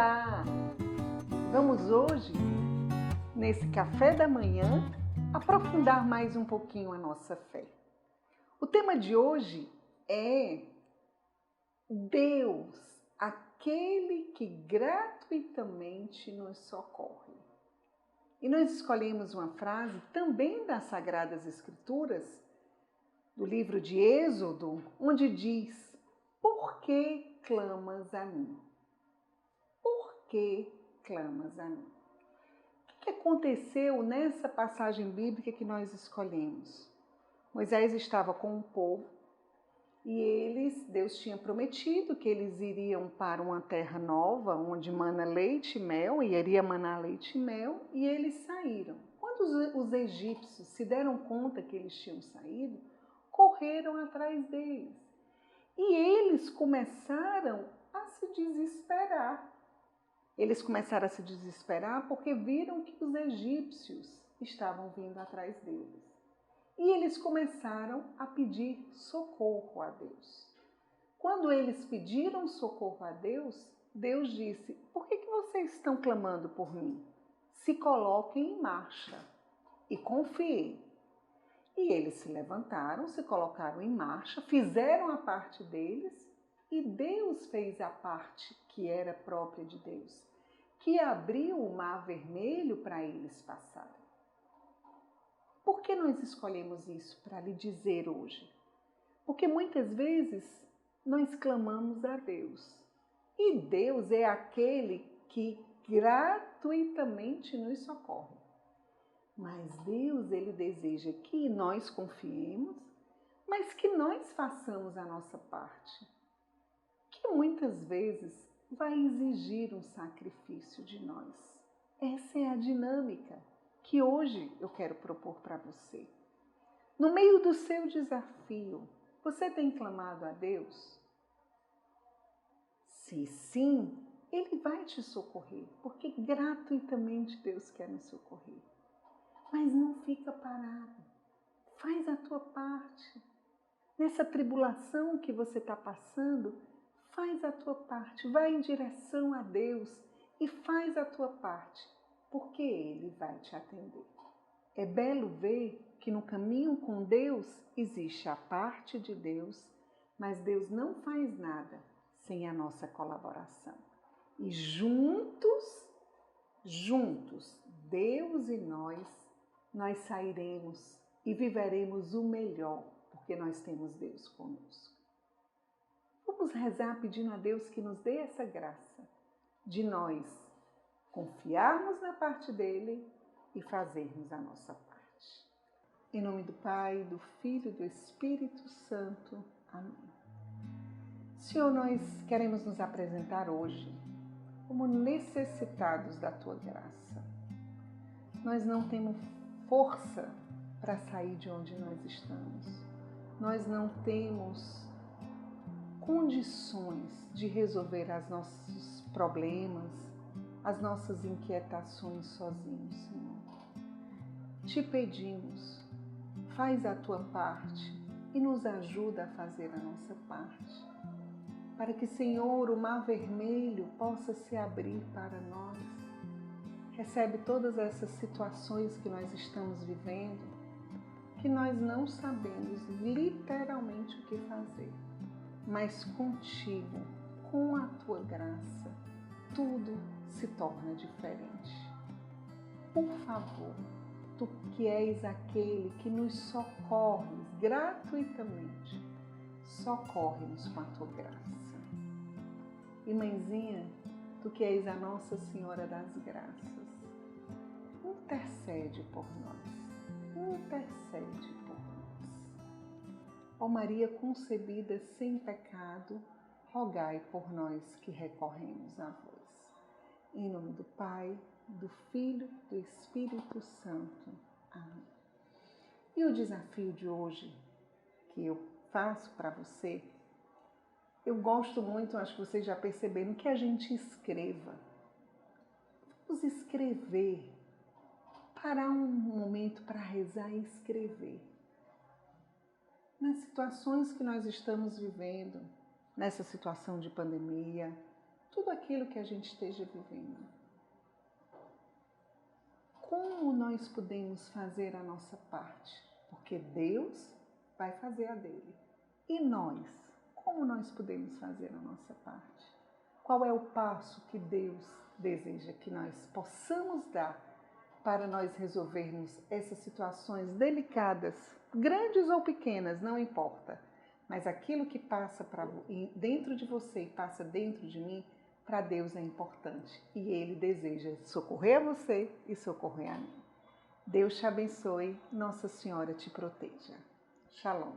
Olá! Vamos hoje, nesse café da manhã, aprofundar mais um pouquinho a nossa fé. O tema de hoje é Deus, aquele que gratuitamente nos socorre. E nós escolhemos uma frase também das Sagradas Escrituras, do livro de Êxodo, onde diz: Por que clamas a mim? Que clamas a mim? O que aconteceu nessa passagem bíblica que nós escolhemos? Moisés estava com o povo e eles, Deus tinha prometido que eles iriam para uma terra nova, onde mana leite e mel, e iria manar leite e mel, e eles saíram. Quando os, os egípcios se deram conta que eles tinham saído, correram atrás deles. E eles começaram a se desesperar. Eles começaram a se desesperar porque viram que os egípcios estavam vindo atrás deles. E eles começaram a pedir socorro a Deus. Quando eles pediram socorro a Deus, Deus disse: Por que, que vocês estão clamando por mim? Se coloquem em marcha e confiem. E eles se levantaram, se colocaram em marcha, fizeram a parte deles e Deus fez a parte que era própria de Deus que abriu o mar vermelho para eles passarem. Por que nós escolhemos isso para lhe dizer hoje? Porque muitas vezes nós clamamos a Deus e Deus é aquele que gratuitamente nos socorre. Mas Deus, ele deseja que nós confiemos, mas que nós façamos a nossa parte. Que muitas vezes vai exigir um sacrifício de nós. Essa é a dinâmica que hoje eu quero propor para você. No meio do seu desafio, você tem clamado a Deus? Se sim, Ele vai te socorrer, porque gratuitamente Deus quer nos socorrer. Mas não fica parado. Faz a tua parte. Nessa tribulação que você está passando, faz a tua parte, vai em direção a Deus e faz a tua parte, porque Ele vai te atender. É belo ver que no caminho com Deus existe a parte de Deus, mas Deus não faz nada sem a nossa colaboração. E juntos, juntos, Deus e nós, nós sairemos e viveremos o melhor, porque nós temos Deus conosco. Vamos rezar pedindo a Deus que nos dê essa graça de nós confiarmos na parte dele e fazermos a nossa parte. Em nome do Pai, do Filho e do Espírito Santo. Amém. Senhor, nós queremos nos apresentar hoje como necessitados da tua graça. Nós não temos força para sair de onde nós estamos. Nós não temos condições de resolver os nossos problemas, as nossas inquietações sozinhos, Senhor. Te pedimos, faz a tua parte e nos ajuda a fazer a nossa parte, para que, Senhor, o mar vermelho possa se abrir para nós. Recebe todas essas situações que nós estamos vivendo, que nós não sabemos literalmente o que fazer mas contigo, com a tua graça, tudo se torna diferente. Por favor, tu que és aquele que nos socorre gratuitamente, socorre-nos com a tua graça. E mãezinha, tu que és a Nossa Senhora das Graças, intercede por nós, intercede Ó Maria concebida sem pecado, rogai por nós que recorremos a vós. Em nome do Pai, do Filho, do Espírito Santo. Amém. E o desafio de hoje que eu faço para você, eu gosto muito, acho que vocês já perceberam, que a gente escreva. Vamos escrever. Parar um momento para rezar e escrever nas situações que nós estamos vivendo, nessa situação de pandemia, tudo aquilo que a gente esteja vivendo. Como nós podemos fazer a nossa parte? Porque Deus vai fazer a dele. E nós? Como nós podemos fazer a nossa parte? Qual é o passo que Deus deseja que nós possamos dar para nós resolvermos essas situações delicadas, grandes ou pequenas, não importa. Mas aquilo que passa para dentro de você e passa dentro de mim, para Deus é importante e Ele deseja socorrer a você e socorrer a mim. Deus te abençoe, Nossa Senhora te proteja. Shalom.